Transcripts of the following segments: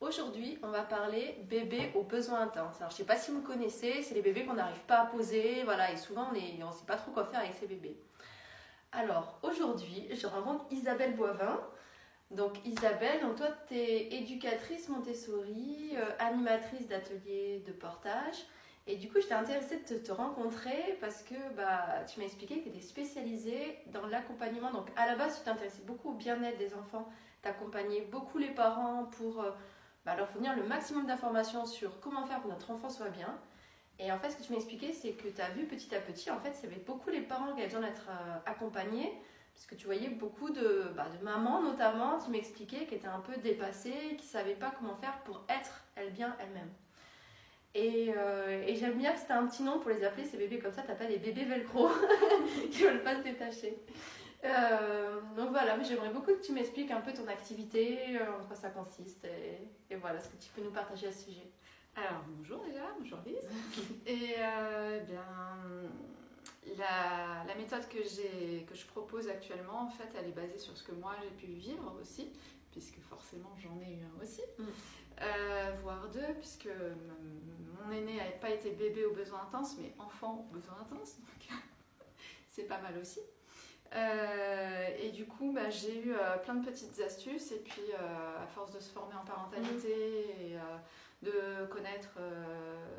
Aujourd'hui, on va parler bébé aux besoins intenses. Alors, je sais pas si vous connaissez, c'est les bébés qu'on n'arrive pas à poser, voilà, et souvent on ne sait pas trop quoi faire avec ces bébés. Alors, aujourd'hui, je rencontre Isabelle Boivin. Donc, Isabelle, toi, tu es éducatrice Montessori, euh, animatrice d'ateliers de portage. Et du coup, j'étais intéressée de te, rencontrer parce que bah, tu m'as expliqué que tu étais spécialisée dans l'accompagnement. Donc, à la base, tu t'intéressais beaucoup au bien-être des enfants. Tu accompagnais beaucoup les parents pour. Euh, bah, leur fournir le maximum d'informations sur comment faire pour que notre enfant soit bien. Et en fait, ce que tu m'as expliqué, c'est que tu as vu petit à petit, en fait, y avait beaucoup les parents qui avaient besoin d'être euh, accompagnés, parce que tu voyais beaucoup de, bah, mamans notamment qui m'expliquaient qui étaient un peu dépassées, qui ne savaient pas comment faire pour être elles bien elles-mêmes. Et, euh, et j'aime bien que c'était un petit nom pour les appeler ces bébés comme ça, tu pas les bébés velcro qui veulent pas se détacher. Euh, donc voilà, mais j'aimerais beaucoup que tu m'expliques un peu ton activité, euh, en quoi ça consiste, et, voilà ce que tu peux nous partager à ce sujet. Alors bonjour déjà, bonjour Lise. et euh, bien, la, la, méthode que, que je propose actuellement, en fait, elle est basée sur ce que moi j'ai pu vivre aussi, puisque forcément j'en ai eu un aussi, mm. voire deux, puisque mon aîné n'avait pas été bébé aux besoins intenses, mais enfant aux besoins intenses, donc c'est pas mal aussi. Euh, et du coup, bah, j'ai eu euh, plein de petites astuces. Et puis, euh, à force de se former en parentalité et de connaître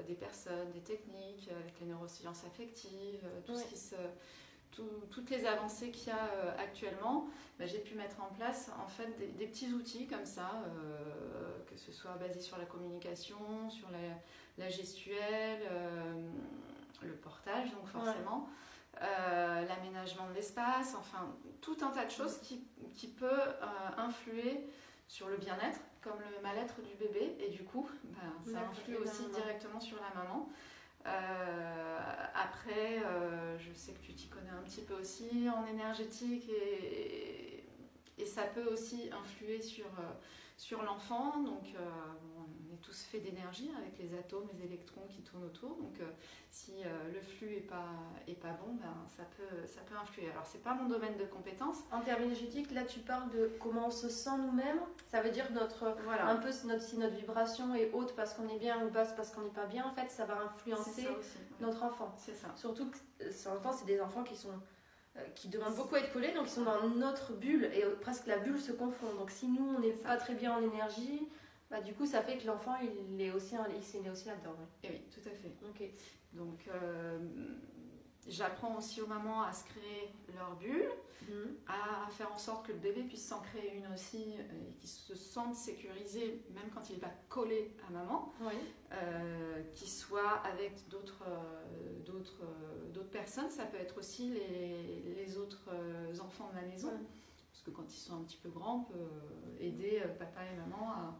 des personnes, des techniques avec les neurosciences affectives, tout ce qui se, toutes les avancées qu'il y a actuellement, bah, j'ai pu mettre en place en fait des, petits outils comme ça, que ce soit basé sur la communication, sur la, la gestuelle, le portage, donc forcément. Euh, l'aménagement de l'espace, enfin tout un tas de choses qui, qui peut euh, influer sur le bien-être, comme le mal-être du bébé, et du coup, ben, ça influe aussi directement sur la maman. Euh, après, je sais que tu t'y connais un petit peu aussi en énergétique et, et ça peut aussi influer sur, sur l'enfant. Donc, tous faits d'énergie avec les atomes, les électrons qui tournent autour. Donc, si euh, le flux est pas est pas bon, ben ça peut ça peut influer. Alors c'est pas mon domaine de compétence. En termes énergétiques, là tu parles de comment on se sent nous-mêmes. Ça veut dire notre voilà. un peu si notre si notre vibration est haute parce qu'on est bien ou basse parce qu'on n'est pas bien. En fait, ça va influencer notre enfant. C'est ça. Surtout que enfants, c'est des enfants qui sont euh, qui demandent beaucoup à être collés, donc ils sont dans notre bulle et presque la bulle se confond. Donc si nous on n'est pas très bien en énergie, bah, du coup ça fait que l'enfant il est aussi il s'est aussi là-dedans. Oui. oui, tout à fait. Ok. Donc, euh, j'apprends aussi aux mamans à se créer leur bulle, mhm. à, faire en sorte que le bébé puisse s'en créer une aussi et qu'il se sente sécurisé, même quand il n'est pas collé à maman, euh, qu'il soit avec d'autres euh, d'autres d'autres personnes. Ça peut être aussi les, les autres enfants de la maison. Parce que quand ils sont un petit peu grands, on peut aider papa et maman à.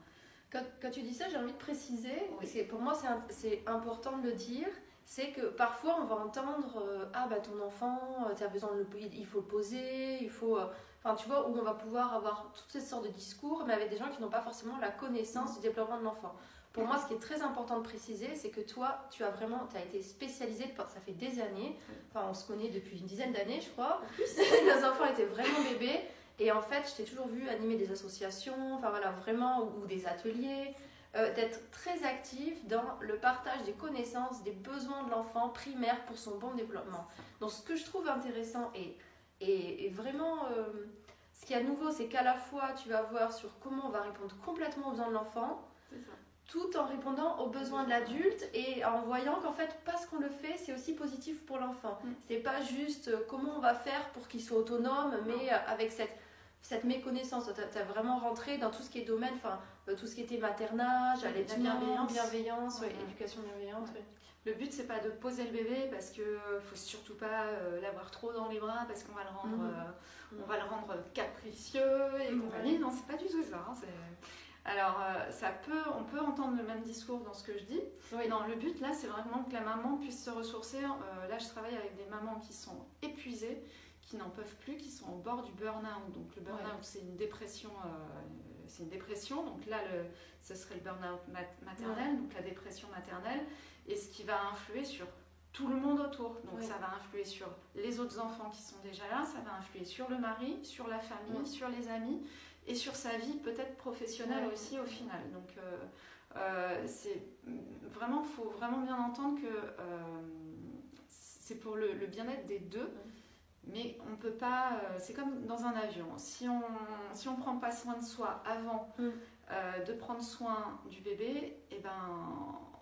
Quand, quand tu dis ça, j'ai envie de préciser, oui. pour moi c'est important de le dire, c'est que parfois on va entendre euh, ah bah ton enfant euh, tu as besoin de le il faut le poser il faut euh, enfin tu vois où on va pouvoir avoir toutes ces sortes de discours mais avec des gens qui n'ont pas forcément la connaissance du développement de l'enfant. Pour moi ce qui est très important de préciser c'est que toi tu as vraiment tu as été spécialisé ça fait des années enfin on se connaît depuis une dizaine d'années je crois. Nos enfants étaient vraiment bébés et en fait je t'ai toujours vu animer des associations enfin voilà vraiment ou des ateliers euh, d'être très actif dans le partage des connaissances, des besoins de l'enfant primaire pour son bon développement. Donc ce que je trouve intéressant et, et, vraiment euh, ce qui est nouveau, c'est qu'à la fois tu vas voir sur comment on va répondre complètement aux besoins de l'enfant, tout en répondant aux besoins de l'adulte et en voyant qu'en fait parce qu'on le fait c'est aussi positif pour l'enfant. Mm. C'est pas juste euh, comment on va faire pour qu'il soit autonome, mais avec cette cette méconnaissance. Tu as, vraiment rentré dans tout ce qui est domaine, enfin, euh, tout ce qui était maternage, la bienveillance, bienveillance éducation bienveillante. Le but, c'est pas de poser le bébé parce que euh, faut surtout pas euh, l'avoir trop dans les bras parce qu'on va le rendre, mhm. on va le rendre capricieux et compagnie. Non, c'est pas du tout ça. Hein, alors, ça peut, on peut entendre le même discours dans ce que je dis. Oui. Non, le but là, c'est vraiment que la maman puisse se ressourcer. là, je travaille avec des mamans qui sont épuisées, qui n'en peuvent plus, qui sont au bord du burn-out. Donc le burn-out, c'est une dépression, euh, c'est une dépression. Donc là, le, ce serait le burn-out maternel, donc la dépression maternelle, et ce qui va influer sur tout le monde autour. Donc ça va influer sur les autres enfants qui sont déjà là, ça va influer sur le mari, sur la famille, sur les amis. et sur sa vie peut-être professionnelle aussi au final. Donc c'est vraiment, faut vraiment bien entendre que c'est pour le, bien-être des deux. Mais on peut pas, c'est comme dans un avion. Si on si on prend pas soin de soi avant mm. de prendre soin du bébé, et eh ben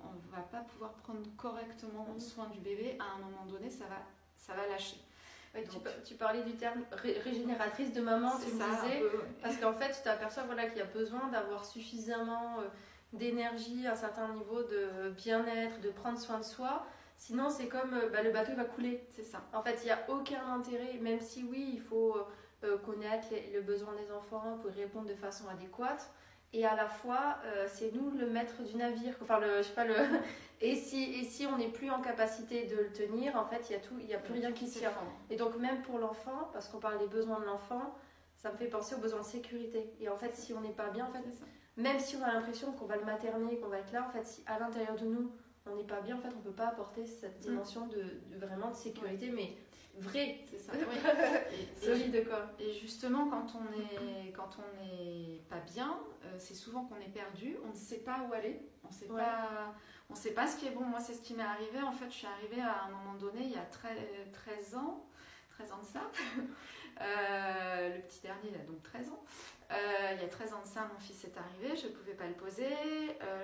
on va pas pouvoir prendre correctement mm. soin du bébé. À un moment donné, ça va ça va lâcher tu, parlais du terme régénératrice de maman, tu me disais, parce qu'en fait, tu t'aperçois voilà, qu'il y a besoin d'avoir suffisamment euh, d'énergie, un certain niveau de bien-être, de prendre soin de soi. Sinon, c'est comme euh, bah, le bateau va couler. C'est ça. En fait, il n'y a aucun intérêt, même si oui, il faut euh, connaître les, le besoin des enfants pour y répondre de façon adéquate. Et à la fois euh, c'est nous le maître du navire. Enfin le je sais pas le et si et si on n'est plus en capacité de le tenir en fait il y a tout il y a plus rien qui tient. Et donc même pour l'enfant parce qu'on parle des besoins de l'enfant ça me fait penser aux besoins de sécurité. Et en fait si on n'est pas bien en fait même si on a l'impression qu'on va le materner qu'on va être là en fait si à l'intérieur de nous on n'est pas bien en fait on peut pas apporter cette mm. dimension de, vraiment de sécurité mais vrai. C'est ça. et, Solide quoi? Et justement, quand on est, quand on n'est pas bien, euh, c'est souvent qu'on est perdu. On ne sait pas où aller. On sait pas. On sait pas ce qui est bon. Moi, c'est ce qui m'est arrivé. En fait, je suis arrivée à un moment donné, il y a 13, ans, 13 ans de ça. Euh, le petit dernier, il a donc 13 ans. Euh, il y a 13 ans de ça, mon fils est arrivé, je ne pouvais pas le poser.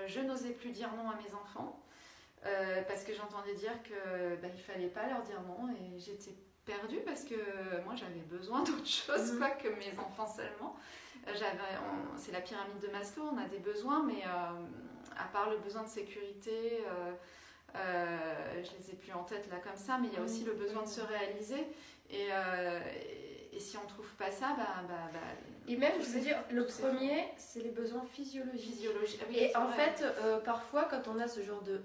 je n'osais plus dire non à mes enfants. Parce que j'entendais dire qu'il bah, il fallait pas leur dire non et j'étais perdue parce que moi j'avais besoin d'autre chose mm que mes enfants seulement. C'est la pyramide de Maslow, on a des besoins, mais euh, à part le besoin de sécurité, euh, euh, je les ai plus en tête là comme ça, mais il y a aussi le besoin de se réaliser. Et, et, si on trouve pas ça, bah, bah, bah et même, je veux dire, le premier, c'est les besoins physiologiques. Ah et en fait, parfois, quand on a ce genre de,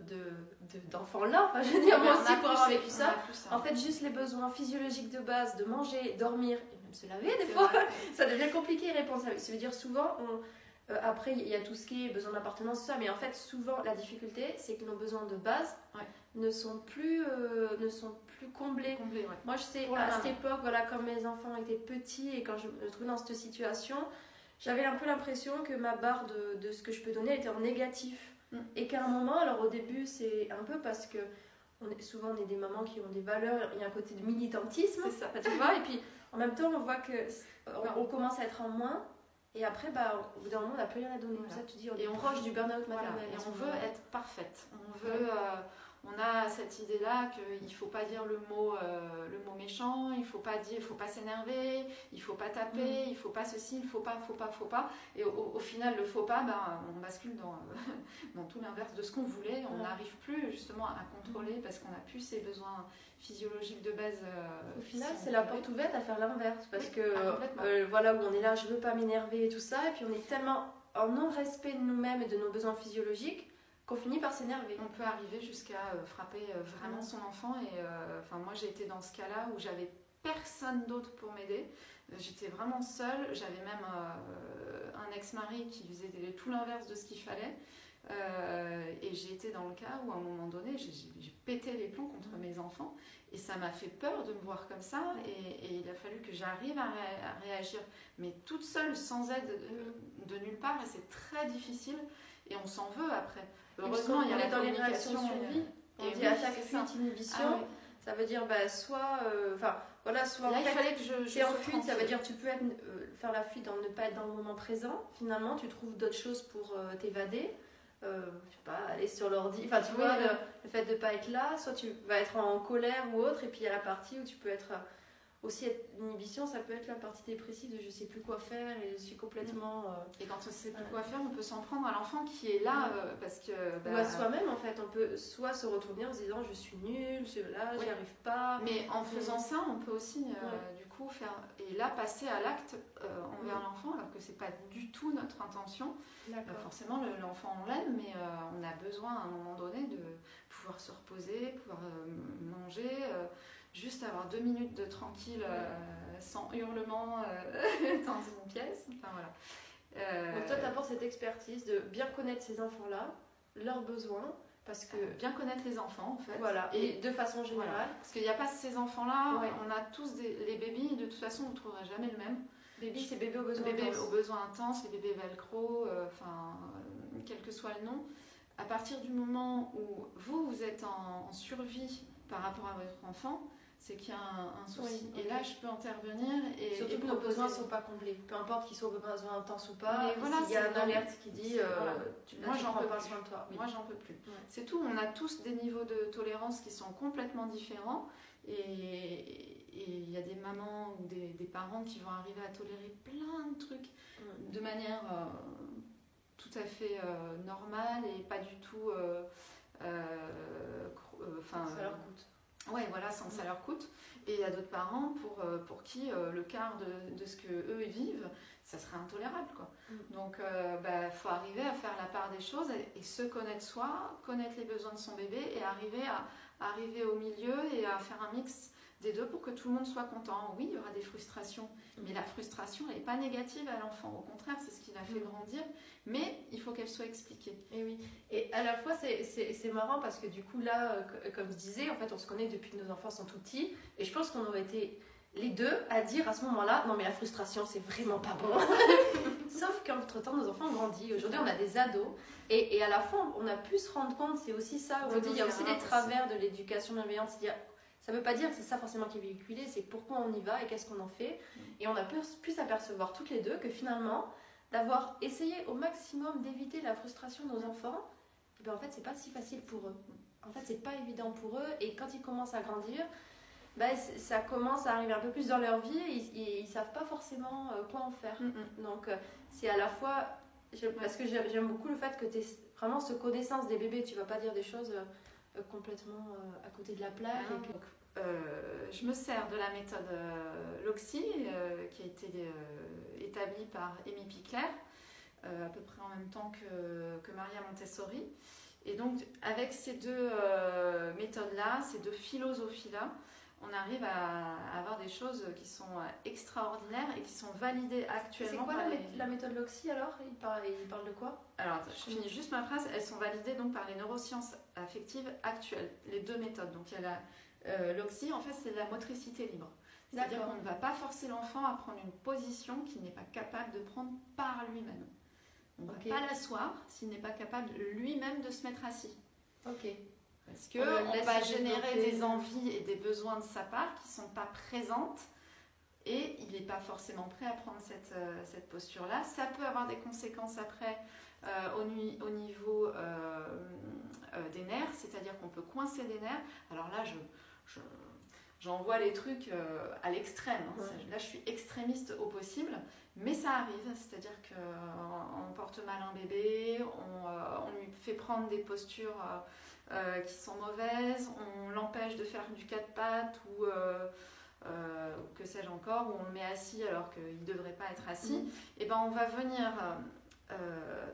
d'enfants-là, enfin, je veux dire, moi aussi, pour avoir vécu ça, en fait, juste les besoins physiologiques de base, de manger, dormir, se laver des fois, ça devient compliqué répondre. Ça. Veut dire souvent, on, euh, après il y a tout ce qui est besoin d'appartenance, ça, mais en fait souvent la difficulté c'est que nos besoins de base ne sont plus euh, ne sont plus comblés. Moi je sais à cette époque, voilà, quand mes enfants étaient petits et quand je me trouvais dans cette situation, j'avais un peu l'impression que ma barre de, de, ce que je peux donner était en négatif. Mm. Et qu'à un moment, alors au début c'est un peu parce que on est, souvent on est des mamans qui ont des valeurs, il y a un côté de militantisme, ça. tu vois, et puis en même temps, on voit que on, commence à être en moins. Et après, bah, au bout d'un moment, on n'a plus rien à donner. Ça, tu dis, on est proche du burn-out maternel. Et on veut être parfaite. On veut, euh, on a cette idée-là qu'il ne faut pas dire le mot, euh, le mot méchant, il ne faut pas dire, il faut pas s'énerver, il ne faut pas taper, mm. il ne faut pas ceci, il ne faut pas, faut pas, faut pas. Et au, final, le faut pas, ben, on bascule dans, dans tout l'inverse de ce qu'on voulait. On n'arrive plus justement à contrôler parce qu'on n'a plus ses besoins physiologiques de base. Euh, au final, c'est la porte ouverte à faire l'inverse parce que ah, euh, voilà où on est là, je veux pas m'énerver et tout ça, et puis on est tellement en non-respect de nous-mêmes et de nos besoins physiologiques qu'on finit par s'énerver. On peut arriver jusqu'à euh, frapper euh, vraiment son enfant. Et euh, moi, j'ai été dans ce cas-là où j'avais personne d'autre pour m'aider. J'étais vraiment seule. J'avais même un ex-mari qui faisait tout l'inverse de ce qu'il fallait. et j'ai été dans le cas où à un moment donné, j'ai pété les plombs contre mes enfants. Et ça m'a fait peur de me voir comme ça. Et, il a fallu que j'arrive à, réagir, mais toute seule, sans aide de, de nulle part. Et c'est très difficile. Et on s'en veut après. Heureusement, il y a dans les réactions suivies. On dit attaque, fuite, inhibition. Ça veut dire bah, soit. Euh, enfin, voilà, soit. Là, il fallait que je. je en fuite, ça veut dire tu peux être, euh, faire la fuite, dans, ne pas être dans le moment présent. Finalement, tu trouves d'autres choses pour euh, t'évader. je sais pas, aller sur l'ordi. Enfin, tu vois, le, fait de ne pas être là, soit tu vas être en colère ou autre, et puis il y a la partie où tu peux être aussi l'inhibition, ça peut être la partie dépressive de je sais plus quoi faire et je suis complètement. Euh, et quand on sait plus quoi faire, on peut s'en prendre à l'enfant qui est là euh, parce que. Bah, Ou à soi-même en fait, on peut soit se retourner en se disant je suis nulle, je suis là, j'y arrive pas. Mais en faisant ça, on peut aussi euh, du coup faire. Et là, passer à l'acte envers l'enfant alors que c'est pas du tout notre intention. forcément, l'enfant on l'aime, mais on a besoin à un moment donné de pouvoir se reposer, pouvoir manger juste avoir deux minutes de tranquille euh, sans hurlement euh, dans une pièce. Enfin voilà. Euh, Donc toi, tu apportes cette expertise de bien connaître ces enfants-là, leurs besoins, parce que bien connaître les enfants en fait. Voilà. Et, de façon générale. Parce qu'il n'y a pas ces enfants-là. On a tous des, les bébés. De toute façon, vous ne trouverez jamais le même. Baby, c'est bébé aux besoins bébé intenses. aux besoins intenses, les bébés velcro, euh, enfin, euh, quel que soit le nom. À partir du moment où vous, vous êtes en, en survie par rapport à votre enfant, c'est qu'il y a un, un souci. Oui, et là, je peux intervenir et, Surtout et que nos besoins ne sont pas comblés. Peu importe qu'ils soient besoins intenses ou pas, Mais voilà, y a une alerte qui dit euh, voilà. tu, Moi, j'en peux pas soin de toi. Oui. Moi, j'en peux plus. C'est tout. On a tous des niveaux de tolérance qui sont complètement différents. Et il y a des mamans ou des, des parents qui vont arriver à tolérer plein de trucs de manière euh, tout à fait euh, normale et pas du tout. enfin, Ça leur coûte. Ouais, voilà, sans que ça leur coûte. Et il y a d'autres parents pour, euh, pour qui euh, le quart de, de ce que eux vivent, ça serait intolérable. Quoi. Mm. Donc, il bah, faut arriver à faire la part des choses et, et se connaître soi, connaître les besoins de son bébé et arriver à arriver au milieu et à faire un mix des deux pour que tout le monde soit content. Oui, il y aura des frustrations, mais la frustration n'est pas négative à l'enfant. Au contraire, c'est ce qui l'a fait Mm. grandir, mais il faut qu'elle soit expliquée. Et oui. Et à la fois, c'est- marrant parce que du coup, là, euh, co- comme je disais, en fait, on se connaît depuis que nos enfants sont tout petits. Et je pense qu'on aurait été les deux à dire à ce moment-là non, mais la frustration, c'est vraiment pas bon. Sauf qu'entre-temps, nos enfants ont grandi. Aujourd'hui, on a des ados. Et, et à la fois, on a pu se rendre compte, c'est aussi ça. Aujourd'hui, il y a aussi des travers de l'éducation bienveillante. Ça veut pas dire que c'est ça forcément qui est véhiculé, c'est pourquoi on y va et qu'est-ce qu'on en fait. Et on a pu, pu s'apercevoir toutes les deux que finalement, d'avoir essayé au maximum d'éviter la frustration de nos enfants, eh ben en fait, c'est pas si facile pour eux. En fait, c'est pas évident pour eux. Et quand ils commencent à grandir, ben, ça commence à arriver un peu plus dans leur vie et ils, ils savent pas forcément euh, quoi en faire. Donc, euh, c'est à la fois. Parce que j'aime beaucoup le fait que tu aies vraiment ce connaissance des bébés. Tu vas pas dire des choses euh, complètement à côté de la plaque. et que- Donc, euh, je me sers de la méthode euh, LOXI euh, qui a été euh, établie par Amy Pickler à peu près en même temps que, que Maria Montessori. Et donc avec ces deux méthodes-là, ces deux philosophies-là, on arrive à, à avoir des choses qui sont extraordinaires et qui sont validées C'est actuellement quoi par la, les... mé- la méthode LOXI alors? Il parle, il parle de quoi? Alors, attends, je finis juste ma phrase. Elles sont validées donc par les neurosciences affectives actuelles, les deux méthodes. Donc, il y a la euh, l'oxy, en fait, c'est la motricité libre. C'est-à-dire qu'on ne va pas forcer l'enfant à prendre une position qu'il n'est pas capable de prendre par lui-même. On ne va pas l'asseoir s'il n'est pas capable lui-même de se mettre assis. Ok. Parce que On va générer des envies et des besoins de sa part qui ne sont pas présentes et il n'est pas forcément prêt à prendre cette, euh, cette posture-là. Ça peut avoir des conséquences après euh, au, niveau euh, euh, des nerfs, c'est-à-dire qu'on peut coincer des nerfs. Alors là, je, je- j'envoie les trucs euh, à l'extrême. hein. Ouais. Là, je suis extrémiste au possible, mais ça arrive. C'est-à-dire qu'on porte mal un bébé, on, euh, on lui fait prendre des postures euh, euh, qui sont mauvaises, on l'empêche de faire du quatre pattes ou euh, euh, que sais-je encore, ou on le met assis alors qu'il ne devrait pas être assis. Mhm. Et ben on va venir, euh, euh,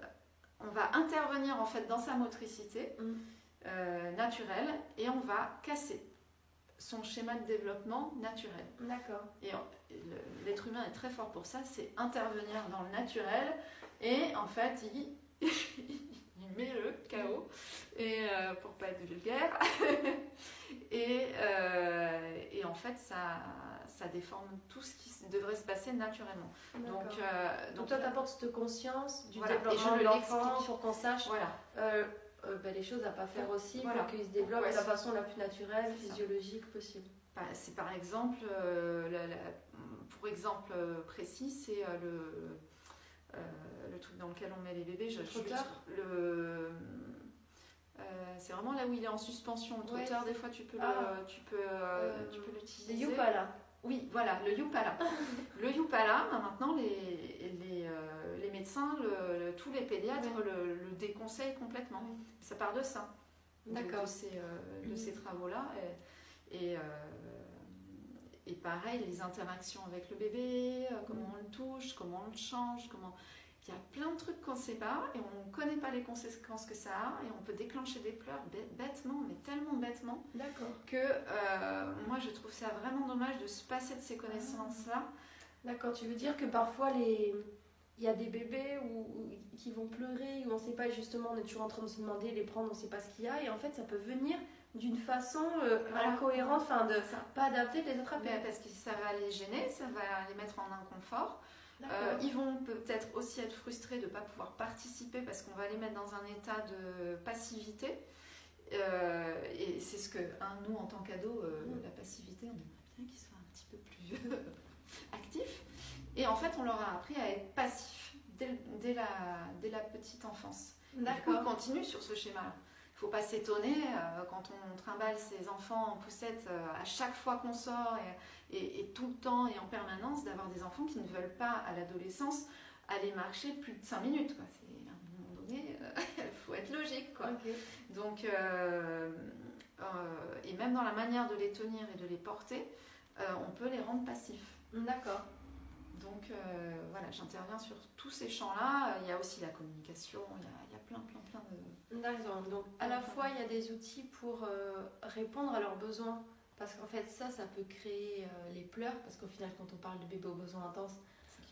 on va intervenir en fait dans sa motricité euh, naturelle et on va casser son schéma de développement naturel. D'accord. Et l'être humain est très fort pour ça, c'est intervenir dans le naturel et en fait il, il met le chaos et euh, pour pas être vulgaire et, euh, et en fait ça, ça déforme tout ce qui devrait se passer naturellement. Donc, euh, donc donc toi, tu apportes cette conscience du Voilà, et développement je de le l'enfant pour qu'on sache voilà. Euh, ben, les choses à pas faire aussi Voilà. pour qu'ils se développent Pourquoi de la façon la plus naturelle, physiologique possible. Bah, C'est par exemple, euh, la- la- pour exemple euh, précis, c'est le, le truc dans lequel on met les bébés. Je, Trotteur le, euh, c'est vraiment là où il est en suspension. Le Ouais. trotteur, des fois, tu peux Ah. le- tu peux, euh, tu peux Les l'utiliser. Yupala. Oui, voilà, le Yupala. le Yupala, maintenant, les, les, euh, les médecins, le- le- tous les pédiatres Ouais. le, le déconseillent complètement. Ouais. Ça part de ça. de- D'accord. De, ces, euh, Mhm. ces travaux-là. Et, et, euh, et pareil, les interactions avec le bébé, euh, comment on le touche, comment on le change, comment... Il y a plein de trucs qu'on ne sait pas et on ne connaît pas les conséquences que ça a et on peut déclencher des pleurs bê- bêtement, mais tellement bêtement que euh, moi je trouve ça vraiment dommage de se passer de ces connaissances-là. D'accord. Tu veux dire que parfois les il y a des bébés où- qui vont pleurer, où on ne sait pas justement, on est toujours en train de se demander, les prendre, on ne sait pas ce qu'il y a, et en fait ça peut venir d'une façon incohérente, enfin de pas adapter les attraper. Ben, parce que ça va les gêner, ça va les mettre en inconfort. Euh, ils vont peut-être aussi être frustrés de ne pas pouvoir participer parce qu'on va les mettre dans un état de passivité. Euh, et c'est ce que, hein, nous, en tant qu'ados, euh, mm. la passivité, on aimerait bien qu'ils soient un petit peu plus actifs. Et en fait, on leur a appris à être passifs dès, la, dès la petite enfance. D'accord. On continue sur ce schéma-là. Il ne faut pas s'étonner quand on trimballe ses enfants en poussette à chaque fois qu'on sort et, tout le temps et en permanence d'avoir des enfants qui ne veulent pas à l'adolescence aller marcher plus de 5 minutes. Quoi. C'est, à un moment donné, il euh, faut être logique. Quoi. Donc, euh, euh, et même dans la manière de les tenir et de les porter, on peut les rendre passifs. D'accord. Donc voilà, j'interviens sur tous ces champs-là. Il y a aussi la communication, il y a, il y a plein, plein, plein de... D'accord. Donc à la fois, il y a des outils pour répondre à leurs besoins parce qu'en fait, ça, ça peut créer euh, les pleurs, parce qu'au final, quand on parle de bébé aux besoins intenses,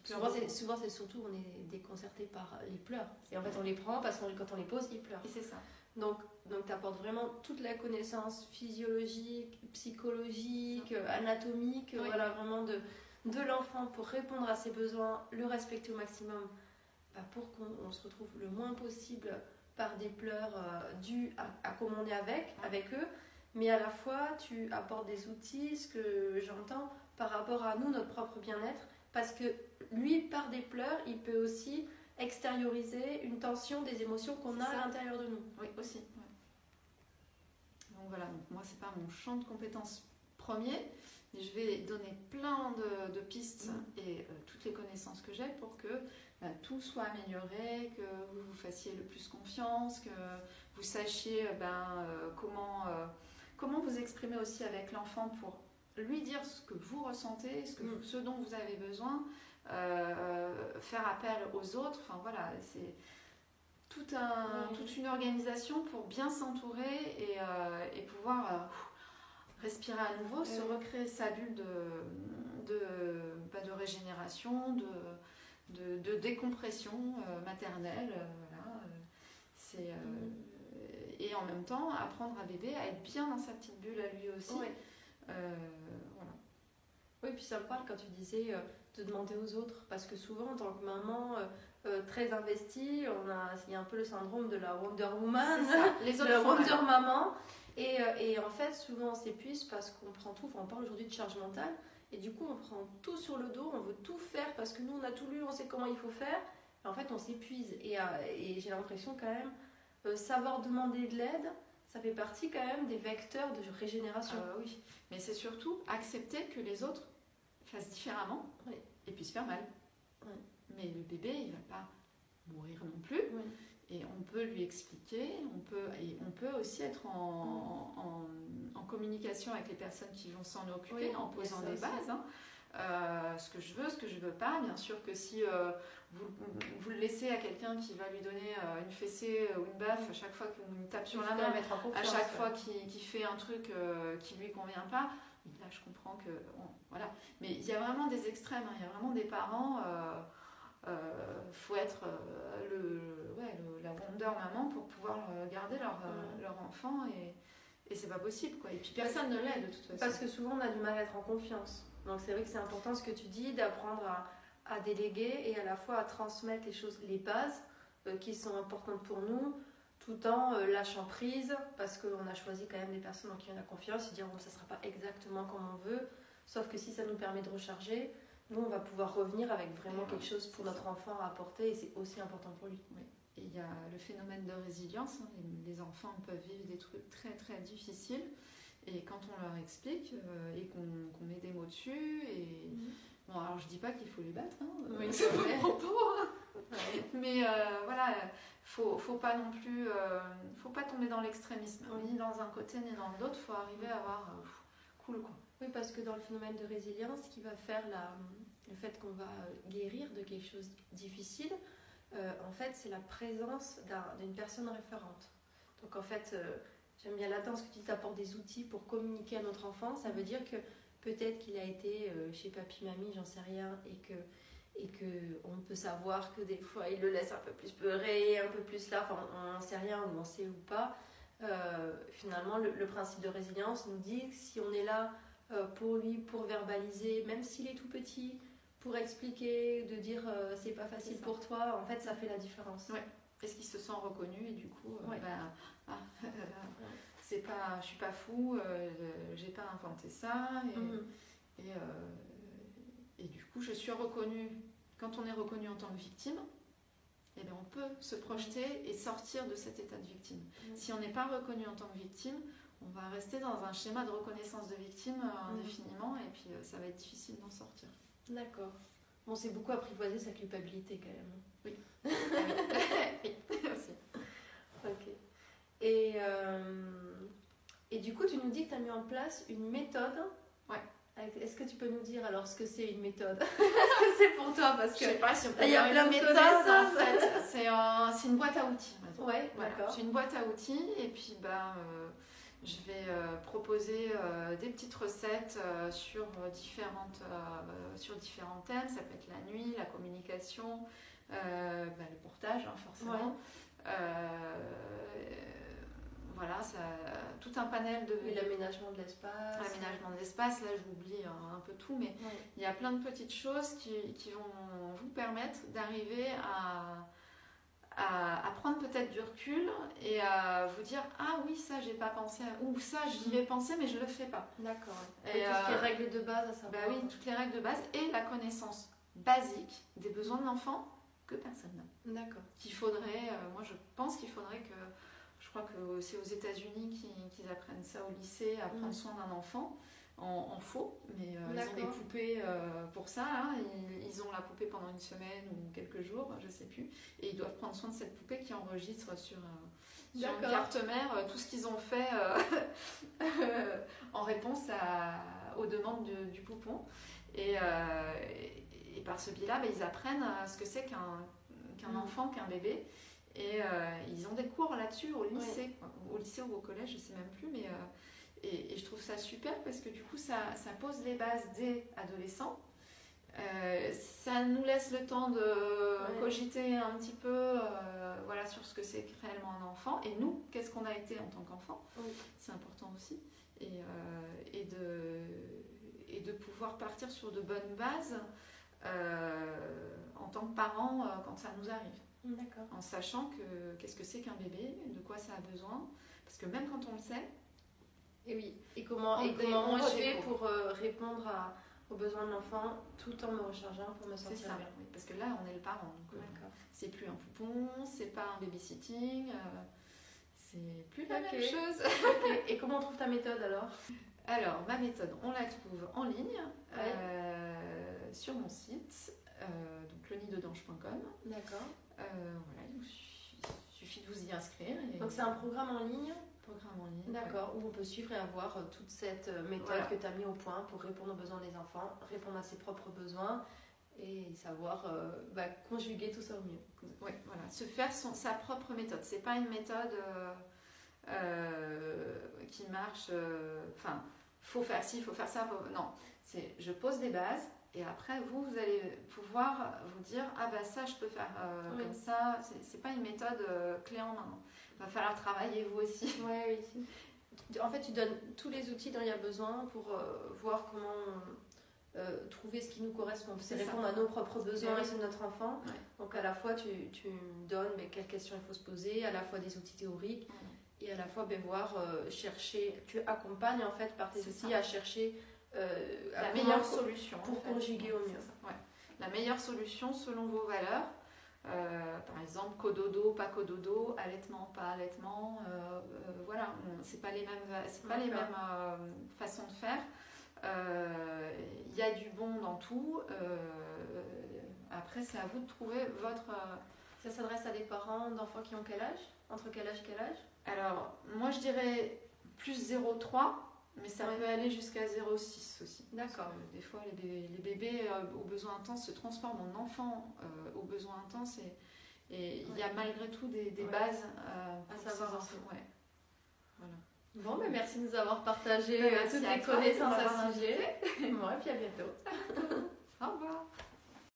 souvent c'est, souvent c'est surtout on est déconcerté par les pleurs. Et en fait, on les prend parce que quand on les pose, ils pleurent. Et c'est ça. Donc, donc tu apportes vraiment toute la connaissance physiologique, psychologique, anatomique, voilà, vraiment de, de l'enfant pour répondre à ses besoins, le respecter au maximum, bah, pour qu'on se retrouve le moins possible par des pleurs euh, dus à, à comment on est avec, avec eux mais à la fois tu apportes des outils, ce que j'entends, par rapport à nous, notre propre bien-être, parce que lui, par des pleurs, il peut aussi extérioriser une tension des émotions qu'on a à l'intérieur de nous. Oui, aussi. Donc voilà, donc moi, c'est pas mon champ de compétences premier, je vais donner plein de, pistes mm. et euh, toutes les connaissances que j'ai pour que bah, tout soit amélioré, que vous vous fassiez le plus confiance, que vous sachiez ben, euh, comment. Euh, comment vous exprimez aussi avec l'enfant pour lui dire ce que vous ressentez, ce, que mm. ce dont vous avez besoin, euh, faire appel aux autres. Enfin voilà, c'est tout un, toute une organisation pour bien s'entourer et, euh, pouvoir euh, respirer à nouveau, se recréer sa bulle de, de, bah, de régénération, de, de, décompression maternelle. voilà. C'est. Mm et en même temps apprendre à bébé à être bien dans sa petite bulle à lui aussi. Oui, euh, voilà. oui puis ça me parle quand tu disais euh, de demander aux autres, parce que souvent en tant que maman euh, très investie, on a, il y a un peu le syndrome de la Wonder Woman, les autres de Wonder Maman. Et, et, en fait, souvent on s'épuise parce qu'on prend tout, enfin, on parle aujourd'hui de charge mentale, et du coup on prend tout sur le dos, on veut tout faire parce que nous on a tout lu, on sait comment il faut faire, et en fait on s'épuise. Et, et j'ai l'impression quand même euh, savoir demander de l'aide, ça fait partie quand même des vecteurs de régénération. Euh, oui, mais c'est surtout accepter que les autres fassent différemment et puissent faire mal. Mais le bébé, il va pas mourir non plus. Et on peut lui expliquer, on peut, et on peut aussi être en, en, communication avec les personnes qui vont s'en occuper en posant des bases. Hein. Euh, ce que je veux, ce que je veux pas. Bien sûr que si vous, vous, le laissez à quelqu'un qui va lui donner euh, une fessée ou une baffe à chaque fois qu'il tape sur la main, à chaque fois qu'il fait un truc euh, qui lui convient pas, là je comprends que. voilà. Mais il y a vraiment des extrêmes, hein. il y a vraiment des parents. Il euh, faut être le, ouais, la wonder maman pour pouvoir garder leur, leur enfant et, et c'est pas possible quoi. Et puis personne ne l'aide de toute façon. Parce que souvent on a du mal à être en confiance. Donc c'est vrai que c'est important ce que tu dis d'apprendre à à déléguer et à la fois à transmettre les choses, les bases euh, qui sont importantes pour nous, tout en euh, lâchant prise, parce qu'on a choisi quand même des personnes en qui on a confiance et dire bon, ça ne sera pas exactement comme on veut, sauf que si ça nous permet de recharger, nous on va pouvoir revenir avec vraiment quelque chose pour notre enfant à apporter et c'est aussi important pour lui. Et il y a le phénomène de résilience, hein. les, enfants peuvent vivre des trucs très très difficiles. Et quand on leur explique euh, et qu'on met des mots dessus, et, mhm. Bon, alors je dis pas qu'il faut les battre, hein, oui, c'est pas hein. Mais euh, voilà, faut, faut pas non plus, euh, faut pas tomber dans l'extrémisme, ni dans un côté ni dans l'autre. Faut arriver à avoir euh, cool quoi. Oui, parce que dans le phénomène de résilience, ce qui va faire la, le fait qu'on va guérir de quelque chose de difficile, en fait, c'est la présence d'une personne référente. Donc en fait, j'aime bien là-dedans ce que tu apportes des outils pour communiquer à notre enfant. Ça veut dire que Peut-être qu'il a été euh, chez papy, mamie, j'en sais rien, et que et que on peut savoir que des fois il le laisse un peu plus pleurer, un peu plus là, enfin on n'en sait rien, on sait ou pas. finalement, le, principe de résilience nous dit que si on est là pour lui, pour verbaliser, même s'il est tout petit, pour expliquer, de dire c'est pas facile pour toi, en fait, ça fait la différence. Ouais. Est-ce qu'il se sent reconnu et du coup, ben, ah, c'est pas, je suis pas fou, j'ai pas inventé ça. Et, mhm. et, et, du coup, je suis reconnue. Quand on est reconnu en tant que victime, eh bien, on peut se projeter et sortir de cet état de victime. Mm. Si on n'est pas reconnu en tant que victime, on va rester dans un schéma de reconnaissance de victime euh, mm. indéfiniment et puis euh, ça va être difficile d'en sortir. D'accord. On s'est beaucoup apprivoisé sa culpabilité quand même. Oui. oui, aussi. Ok. Et, euh, et du coup, tu nous dis que tu as mis en place une méthode est-ce que tu peux nous dire alors ce que c'est une méthode? Est-ce que c'est pour toi? Parce que je sais pas si on il y a plein de méthodes en fait. C'est une boîte à outils. Ouais, d'accord. C'est une boîte à outils et puis bah, euh, je vais euh, proposer euh, des petites recettes sur, différentes, sur différents thèmes. Ça peut être la nuit, la communication, bah, le portage hein, forcément voilà, ça, tout un panel de. l'aménagement de l'espace. L'aménagement de l'espace, là j'oublie un, peu tout, mais il y a plein de petites choses qui, qui vont vous permettre d'arriver à, à, prendre peut-être du recul et à vous dire Ah oui, ça j'ai pas pensé, ou ça j'y vais penser, mais je le fais pas. D'accord. Et, toutes les euh, règles de base à savoir. Bah oui, toutes les règles de base et la connaissance basique des besoins de l'enfant que personne n'a. D'accord. Qu'il faudrait, euh, moi je pense qu'il faudrait que je crois que c'est aux États-Unis qu'ils apprennent ça au lycée, à prendre mm. soin d'un enfant en, faux, mais euh, ils ont des poupées euh, pour ça. Hein. Ils, ont la poupée pendant une semaine ou quelques jours, je sais plus, et ils doivent prendre soin de cette poupée qui enregistre sur, euh, sur une carte mère tout ce qu'ils ont fait en réponse à, aux demandes du poupon. Et, et, par ce biais-là, ben, ils apprennent ce que c'est qu'un mm. enfant, qu'un bébé. Et euh, ils ont des cours là-dessus au lycée, au lycée ou au collège, je sais même plus, mais euh, et, je trouve ça super parce que du coup ça, ça pose les bases des adolescents. Euh, ça nous laisse le temps de cogiter un petit peu voilà, sur ce que c'est réellement un enfant et nous, qu'est-ce qu'on a été en tant qu'enfant. C'est important aussi. Et, et, de, et de pouvoir partir sur de bonnes bases en tant que parents quand ça nous arrive. En sachant que qu'est-ce que c'est qu'un bébé, de quoi ça a besoin. Parce que même quand on le sait. Et oui. Et comment, et comment moi je fais pour euh, répondre à, aux besoins de l'enfant tout en me rechargeant pour me sentir ça, bien. parce que là, on est le parent. Euh, c'est plus un poupon, c'est pas un babysitting. Euh, c'est plus la même chose. Et comment on trouve ta méthode alors? Alors, ma méthode, on la trouve en ligne sur mon site, donc lenidedange.com. D'accord. Euh, voilà, il suffit de vous y inscrire. Donc c'est un programme en ligne Programme en ligne. D'accord, où on peut suivre et avoir euh, toute cette euh, méthode que tu as mis au point pour répondre aux besoins des enfants, répondre à ses propres besoins et savoir bah, conjuguer tout ça au mieux. Oui, voilà, se faire son, sa propre méthode. C'est pas une méthode qui marche. Enfin, faut faire ci, faut faire ça. Non, c'est je pose des bases et après, vous, vous allez pouvoir vous dire Ah, bah ça, je peux faire euh, comme ça. C'est pas une méthode euh, clé en main. Il va falloir travailler vous aussi. Ouais, oui. En fait, tu donnes tous les outils dont il y a besoin pour euh, voir comment trouver ce qui nous correspond. C'est répondre à nos propres besoins et de notre enfant. Donc, à la fois, tu, tu donnes mais quelles questions il faut se poser, à la fois des outils théoriques. Et à la fois, ben, voir, chercher, tu accompagnes en fait par tes outils à chercher euh, la meilleure solution pour conjuguer au mieux. La meilleure solution selon vos valeurs. Euh, par exemple, cododo, pas cododo, allaitement, pas allaitement. Euh, voilà, c'est pas les mêmes, c'est pas les mêmes façons de faire. Il y a du bon dans tout. après, c'est à vous de trouver votre. Ça s'adresse à des parents d'enfants qui ont quel âge? Entre quel âge et quel âge? Alors, moi je dirais plus 0,3 mais ça peut aller jusqu'à 0,6 aussi. D'accord. Des fois, les bébés, euh, aux besoins intenses se transforment en enfants euh, aux besoins intenses et il y a malgré tout des, bases euh, à savoir. Ouais. Voilà. Bon, mais merci de nous avoir partagé toutes les connaissances à ce sujet. Moi, et puis à bientôt. Au revoir.